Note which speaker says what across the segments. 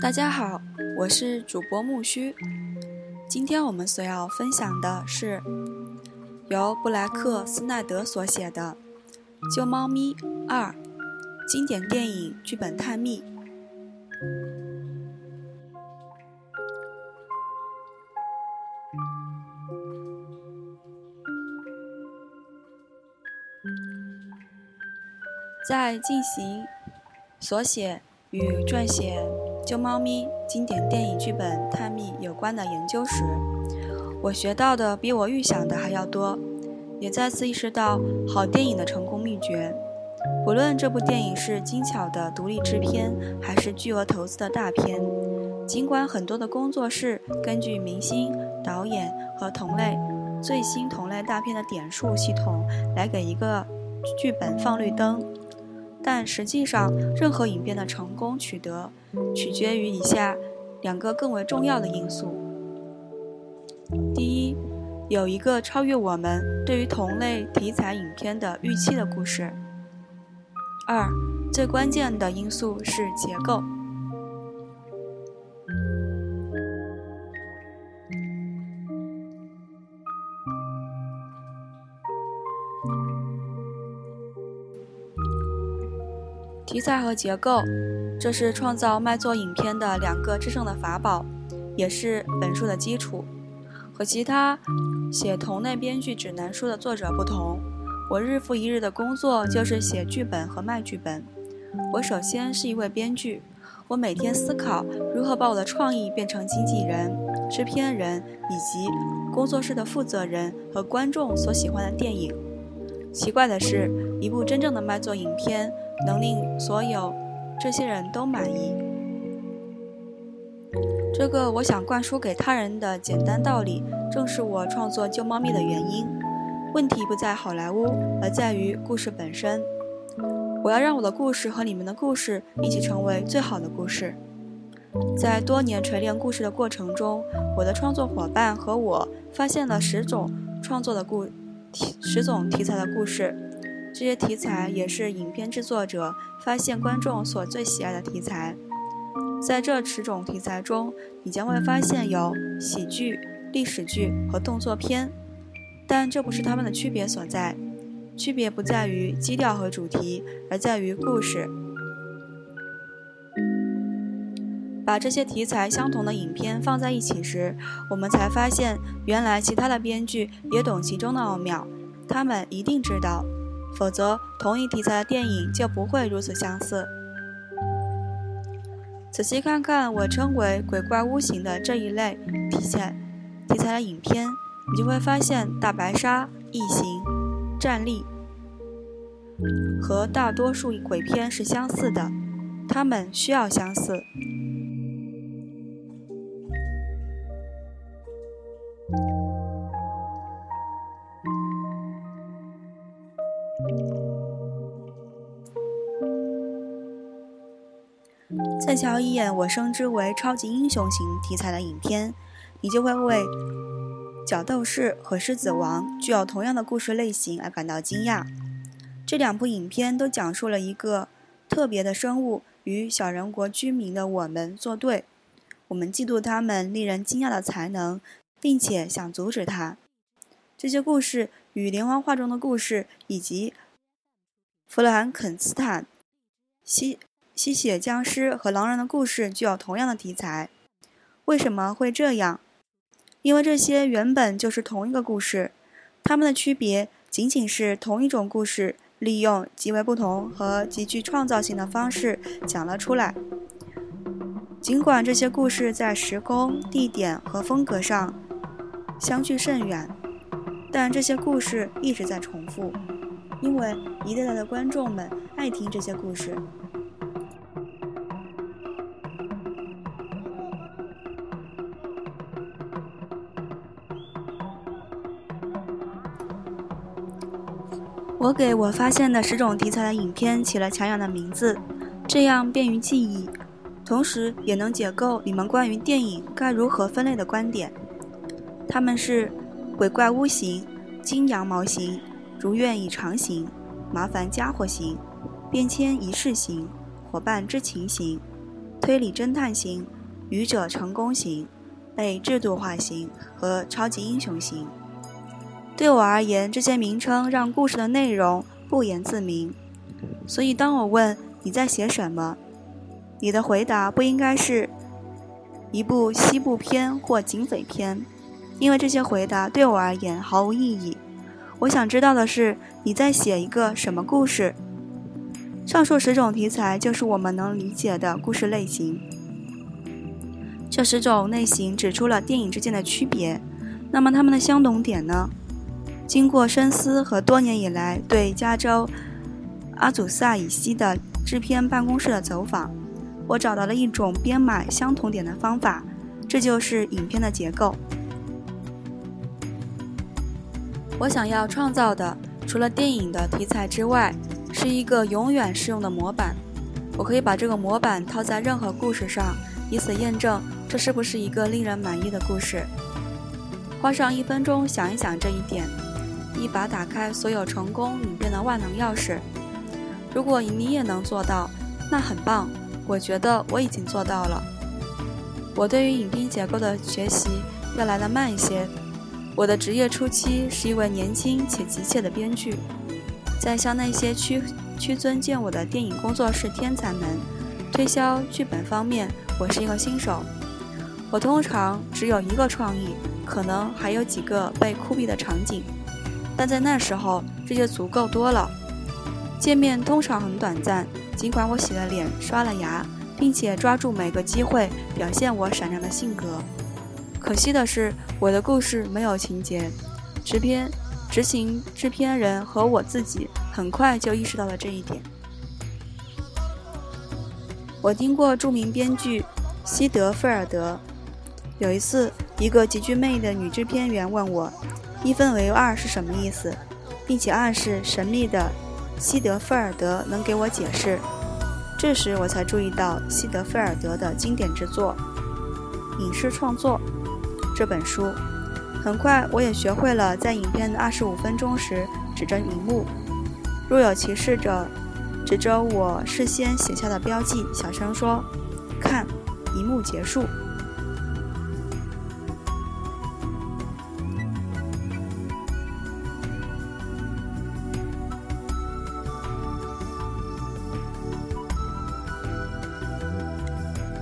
Speaker 1: 大家好，我是主播木须。今天我们所要分享的是由布莱克斯奈德所写的《救猫咪二》经典电影剧本探秘。在进行所写与撰写《救猫咪》经典电影剧本探秘有关的研究时，我学到的比我预想的还要多，也再次意识到好电影的成功秘诀。不论这部电影是精巧的独立制片，还是巨额投资的大片，尽管很多的工作室根据明星、导演和同类最新同类大片的点数系统来给一个剧本放绿灯。但实际上，任何影片的成功取得，取决于以下两个更为重要的因素：第一，有一个超越我们对于同类题材影片的预期的故事；二，最关键的因素是结构。题材和结构，这是创造卖座影片的两个制胜的法宝，也是本书的基础。和其他写同类编剧指南书的作者不同，我日复一日的工作就是写剧本和卖剧本。我首先是一位编剧，我每天思考如何把我的创意变成经纪人、制片人以及工作室的负责人和观众所喜欢的电影。奇怪的是，一部真正的卖座影片。能令所有这些人都满意。这个我想灌输给他人的简单道理，正是我创作《救猫咪》的原因。问题不在好莱坞，而在于故事本身。我要让我的故事和你们的故事一起成为最好的故事。在多年锤炼故事的过程中，我的创作伙伴和我发现了十种创作的故题，十种题材的故事。这些题材也是影片制作者发现观众所最喜爱的题材。在这十种题材中，你将会发现有喜剧、历史剧和动作片，但这不是它们的区别所在。区别不在于基调和主题，而在于故事。把这些题材相同的影片放在一起时，我们才发现，原来其他的编剧也懂其中的奥妙，他们一定知道。否则，同一题材的电影就不会如此相似。仔细看看我称为“鬼怪屋型”的这一类题材题材的影片，你就会发现《大白鲨》《异形》《战栗》和大多数鬼片是相似的，它们需要相似。再瞧一眼我称之为超级英雄型题材的影片，你就会为《角斗士》和《狮子王》具有同样的故事类型而感到惊讶。这两部影片都讲述了一个特别的生物与小人国居民的我们作对，我们嫉妒他们令人惊讶的才能，并且想阻止他。这些故事与连环画中的故事以及弗兰肯斯坦西吸血僵尸和狼人的故事具有同样的题材，为什么会这样？因为这些原本就是同一个故事，它们的区别仅仅是同一种故事利用极为不同和极具创造性的方式讲了出来。尽管这些故事在时空、地点和风格上相距甚远，但这些故事一直在重复，因为一代代的观众们爱听这些故事。我给我发现的十种题材的影片起了抢眼的名字，这样便于记忆，同时也能解构你们关于电影该如何分类的观点。他们是鬼怪屋型、金羊毛型、如愿以偿型、麻烦家伙型、变迁仪式型、伙伴之情型、推理侦探型、愚者成功型、被制度化型和超级英雄型。对我而言，这些名称让故事的内容不言自明。所以，当我问你在写什么，你的回答不应该是一部西部片或警匪片，因为这些回答对我而言毫无意义。我想知道的是你在写一个什么故事。上述十种题材就是我们能理解的故事类型。这十种类型指出了电影之间的区别，那么它们的相同点呢？经过深思和多年以来对加州阿祖萨以西的制片办公室的走访，我找到了一种编码相同点的方法，这就是影片的结构。我想要创造的，除了电影的题材之外，是一个永远适用的模板。我可以把这个模板套在任何故事上，以此验证这是不是一个令人满意的故事。花上一分钟想一想这一点，一把打开所有成功影片的万能钥匙。如果你也能做到，那很棒。我觉得我已经做到了。我对于影片结构的学习要来得慢一些。我的职业初期是一位年轻且急切的编剧，在向那些屈屈尊见我的电影工作室天才们推销剧本方面，我是一个新手。我通常只有一个创意，可能还有几个被酷毙的场景，但在那时候这就足够多了。见面通常很短暂，尽管我洗了脸、刷了牙，并且抓住每个机会表现我闪亮的性格。可惜的是，我的故事没有情节。制片、执行制片人和我自己很快就意识到了这一点。我听过著名编剧西德菲尔德。有一次，一个极具魅力的女制片员问我：“一分为二是什么意思？”并且暗示神秘的西德菲尔德能给我解释。这时，我才注意到西德菲尔德的经典之作——影视创作。这本书，很快我也学会了在影片的二十五分钟时指着荧幕，若有其事者指着我事先写下的标记，小声说：“看，一幕结束。”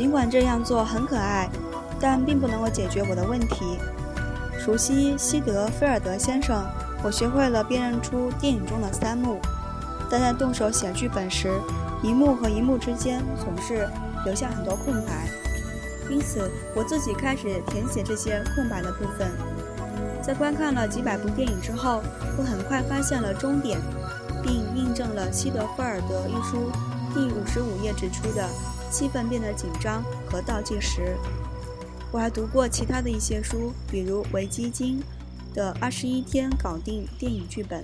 Speaker 1: 尽管这样做很可爱。但并不能够解决我的问题。熟悉西德菲尔德先生，我学会了辨认出电影中的三幕。但在动手写剧本时，一幕和一幕之间总是留下很多空白，因此我自己开始填写这些空白的部分。在观看了几百部电影之后，我很快发现了终点，并印证了西德菲尔德一书第五十五页指出的气氛变得紧张和倒计时。我还读过其他的一些书，比如维基金的《二十一天搞定电影剧本》，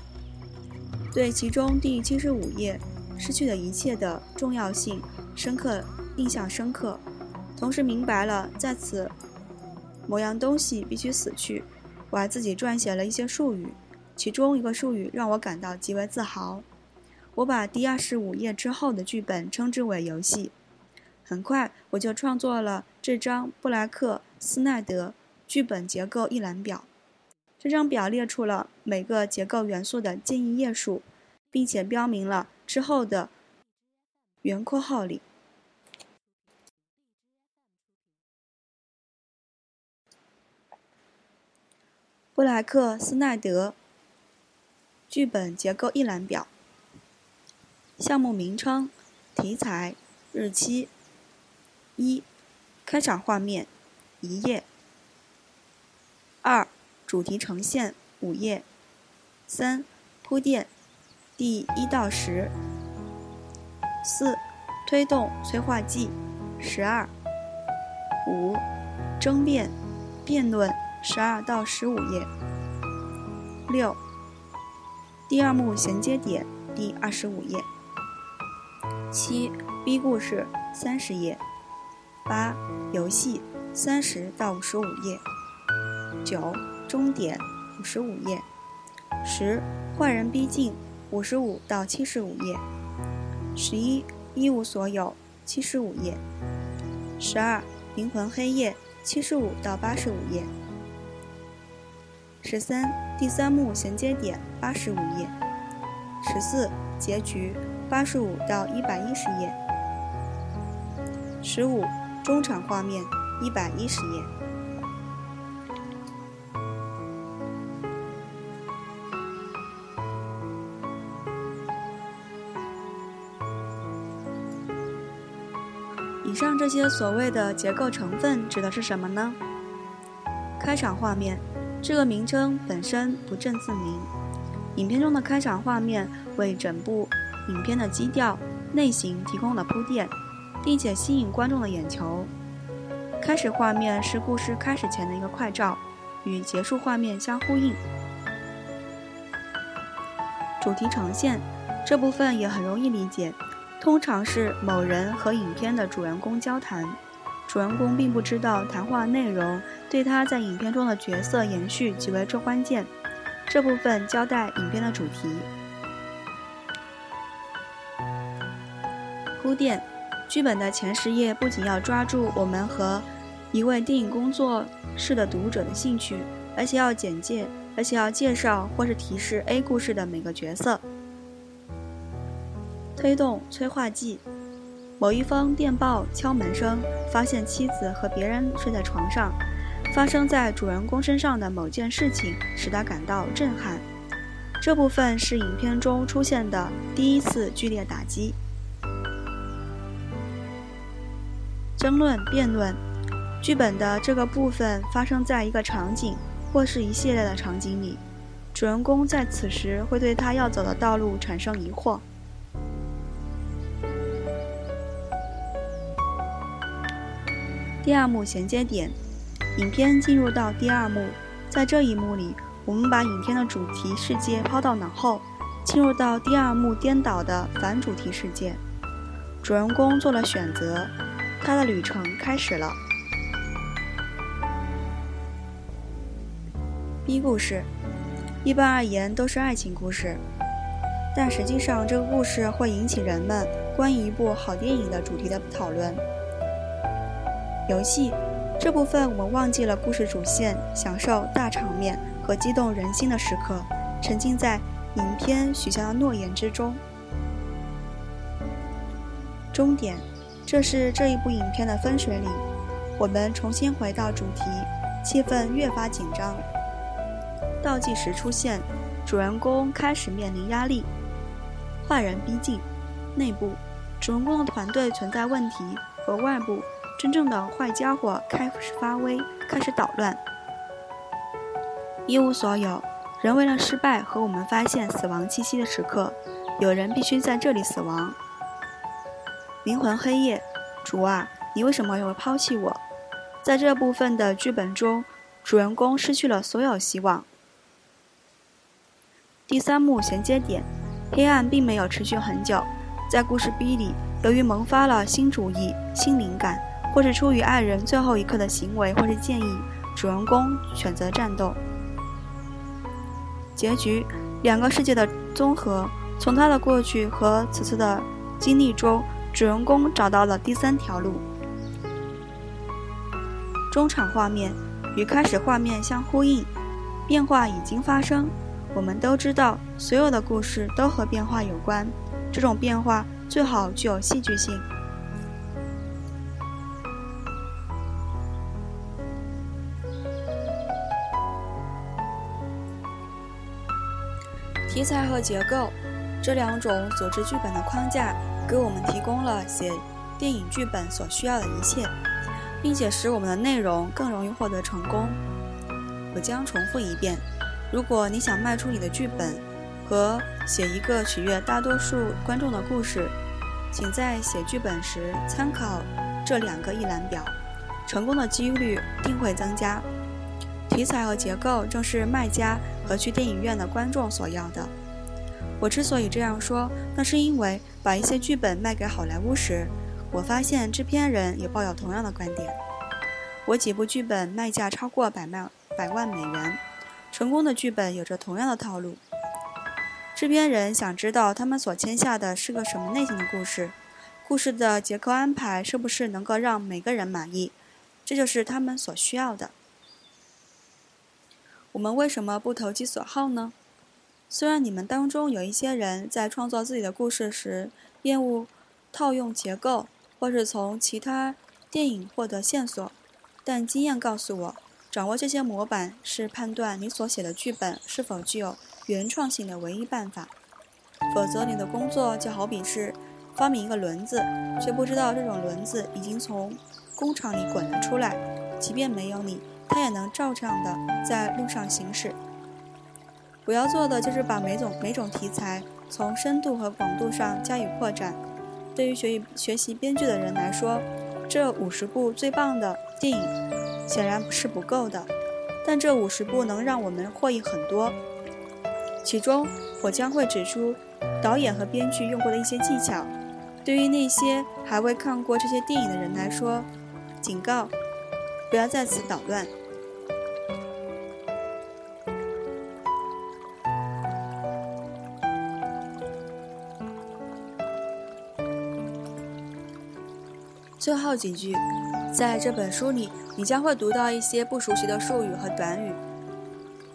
Speaker 1: 对其中第七十五页“失去的一切”的重要性深刻印象深刻，同时明白了在此某样东西必须死去。我还自己撰写了一些术语，其中一个术语让我感到极为自豪。我把第二十五页之后的剧本称之为“游戏”。很快，我就创作了这张布莱克斯奈德剧本结构一览表。这张表列出了每个结构元素的建议页数，并且标明了之后的圆括号里。布莱克斯奈德剧本结构一览表。项目名称、题材、日期。一、开场画面，一页。二、主题呈现，五页。三、铺垫，第一到十。四、推动催化剂，十二。五、争辩，辩论，十二到十五页。六、第二幕衔接点，第二十五页。七、B 故事，三十页。八、游戏，三十到五十五页。九、终点，五十五页。十、坏人逼近，五十五到七十五页。十一、一无所有，七十五页。十二，灵魂黑夜，七十五到八十五页。十三，第三幕衔接点，八十五页。十四，结局，八十五到一百一十页。十五，中场画面，一百一十页。以上这些所谓的结构成分指的是什么呢？开场画面，这个名称本身不正自明。影片中的开场画面为整部影片的基调、类型提供了铺垫，并且吸引观众的眼球。开始画面是故事开始前的一个快照，与结束画面相呼应。主题呈现这部分也很容易理解。通常是某人和影片的主人公交谈，主人公并不知道谈话内容对他在影片中的角色延续极为之关键。这部分交代影片的主题。铺垫，剧本的前十页不仅要抓住我们和一位电影工作室的读者的兴趣，而且要简介，而且要介绍或是提示 A 故事的每个角色。推动催化剂。某一封电报敲门声，发现妻子和别人睡在床上。发生在主人公身上的某件事情使他感到震撼。这部分是影片中出现的第一次剧烈打击。争论辩论，剧本的这个部分发生在一个场景或是一系列的场景里。主人公在此时会对他要走的道路产生疑惑。第二幕衔接点，影片进入到第二幕，在这一幕里，我们把影片的主题世界抛到脑后，进入到第二幕颠倒的反主题世界。主人公做了选择，他的旅程开始了。B 故事，一般而言都是爱情故事，但实际上这个故事会引起人们关于一部好电影的主题的讨论。游戏这部分，我们忘记了故事主线，享受大场面和激动人心的时刻，沉浸在影片许下的诺言之中。终点，这是这一部影片的分水岭。我们重新回到主题，气氛越发紧张。倒计时出现，主人公开始面临压力，坏人逼近，内部，主人公的团队存在问题和外部。真正的坏家伙开始发威，开始捣乱。一无所有，人为了失败和我们发现死亡气息的时刻，有人必须在这里死亡。灵魂黑夜，主啊，你为什么会抛弃我？在这部分的剧本中，主人公失去了所有希望。第三幕衔接点，黑暗并没有持续很久，在故事 B 里，由于萌发了新主意、新灵感。或是出于爱人最后一刻的行为，或是建议，主人公选择战斗。结局，两个世界的综合，从他的过去和此次的经历中，主人公找到了第三条路。中场画面与开始画面相呼应，变化已经发生。我们都知道，所有的故事都和变化有关，这种变化最好具有戏剧性。题材和结构这两种组织剧本的框架，给我们提供了写电影剧本所需要的一切，并且使我们的内容更容易获得成功。我将重复一遍：如果你想卖出你的剧本和写一个取悦大多数观众的故事，请在写剧本时参考这两个一览表，成功的几率定会增加。题材和结构正是卖家和去电影院的观众所要的。我之所以这样说，那是因为把一些剧本卖给好莱坞时，我发现制片人也抱有同样的观点。我几部剧本卖价超过百万百万美元，成功的剧本有着同样的套路。制片人想知道他们所签下的是个什么类型的故事，故事的结构安排是不是能够让每个人满意，这就是他们所需要的。我们为什么不投其所好呢？虽然你们当中有一些人在创作自己的故事时厌恶套用结构，或是从其他电影获得线索，但经验告诉我，掌握这些模板是判断你所写的剧本是否具有原创性的唯一办法。否则，你的工作就好比是发明一个轮子，却不知道这种轮子已经从工厂里滚了出来，即便没有你。它也能照常的在路上行驶。我要做的就是把每种每种题材从深度和广度上加以扩展。对于学习学习编剧的人来说，这五十部最棒的电影显然是不够的，但这五十部能让我们获益很多。其中，我将会指出导演和编剧用过的一些技巧。对于那些还未看过这些电影的人来说，警告。不要在此捣乱。最后几句，在这本书里，你将会读到一些不熟悉的术语和短语。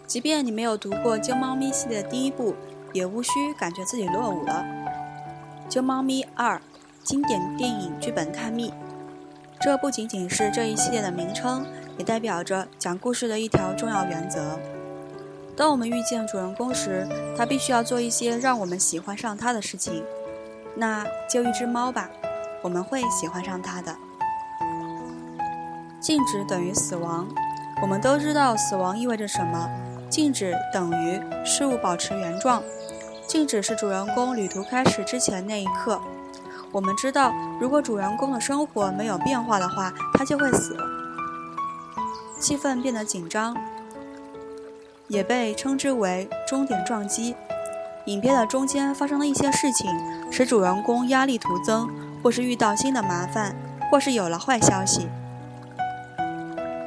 Speaker 1: 即便你没有读过《救猫咪》系列的第一部，也无需感觉自己落伍了。《救猫咪二》经典电影剧本探秘。这不仅仅是这一系列的名称，也代表着讲故事的一条重要原则。当我们遇见主人公时，他必须要做一些让我们喜欢上他的事情。那就一只猫吧，我们会喜欢上它的。静止等于死亡，我们都知道死亡意味着什么。静止等于事物保持原状，静止是主人公旅途开始之前那一刻。我们知道，如果主人公的生活没有变化的话，他就会死。气氛变得紧张，也被称之为终点撞击。影片的中间发生了一些事情，使主人公压力徒增，或是遇到新的麻烦，或是有了坏消息。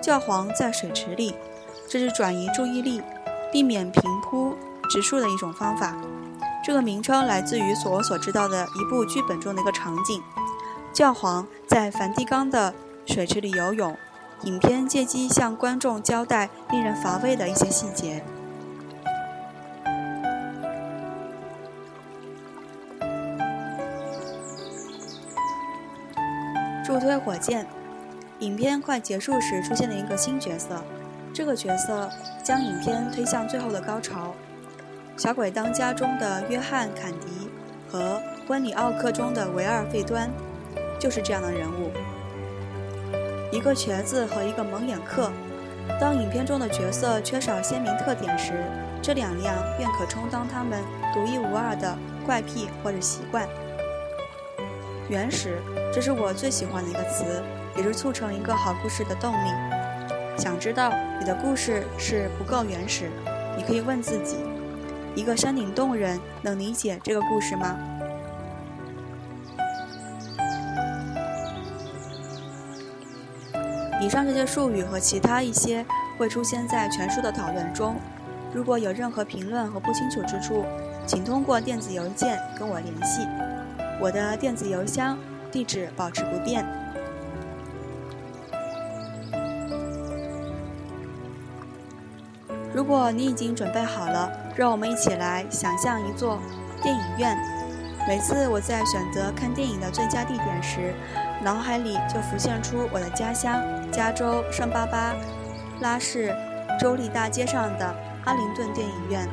Speaker 1: 教皇在水池里，这是转移注意力、避免平铺直述的一种方法。这个名称来自于所我所知道的一部剧本中的一个场景：教皇在梵蒂冈的水池里游泳。影片借机向观众交代令人乏味的一些细节。火箭。影片快结束时出现了一个新角色，这个角色将影片推向最后的高潮。《小鬼当家》中的约翰·坎迪和《温里奥克》中的维尔·费端，就是这样的人物。一个瘸子和一个蒙眼客。当影片中的角色缺少鲜明特点时，这两样便可充当他们独一无二的怪癖或者习惯。原始，这是我最喜欢的一个词，也是促成一个好故事的动力。想知道你的故事是不够原始，你可以问自己。一个山顶洞人能理解这个故事吗？以上这些术语和其他一些会出现在全书的讨论中。如果有任何评论和不清楚之处，请通过电子邮件跟我联系。我的电子邮箱地址保持不变。如果你已经准备好了，让我们一起来想象一座电影院。每次我在选择看电影的最佳地点时，脑海里就浮现出我的家乡——加州圣巴巴拉市州立大街上的阿灵顿电影院。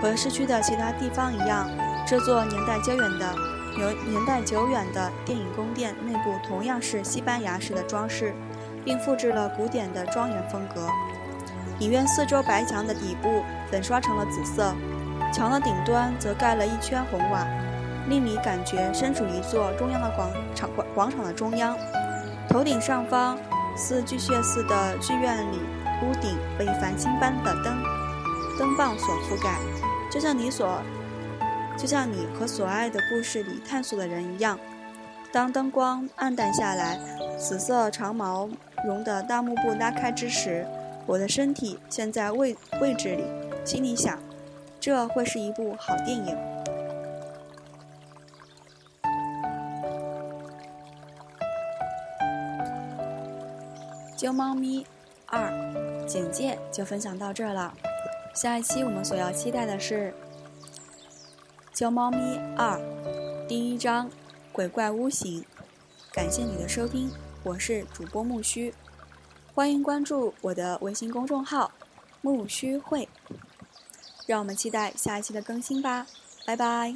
Speaker 1: 和市区的其他地方一样，这座年代久远的、有年代久远的电影宫殿内部同样是西班牙式的装饰，并复制了古典的庄园风格。影院四周白墙的底部粉刷成了紫色，墙的顶端则盖了一圈红瓦，令你感觉身处一座中央的广场广广场的中央。头顶上方似巨穴似的剧院里，屋顶被繁星般的灯灯棒所覆盖，就像你所就像你和所爱的故事里探索的人一样。当灯光暗淡下来紫色长毛绒的大幕布拉开之时我的身体现在位位置里。心里想这会是一部好电影啾猫咪二简介就分享到这了。下一期我们所要期待的是小猫咪二》第一章鬼怪屋行。感谢你的收听，我是主播木须，欢迎关注我的微信公众号木须会，让我们期待下一期的更新吧，拜拜。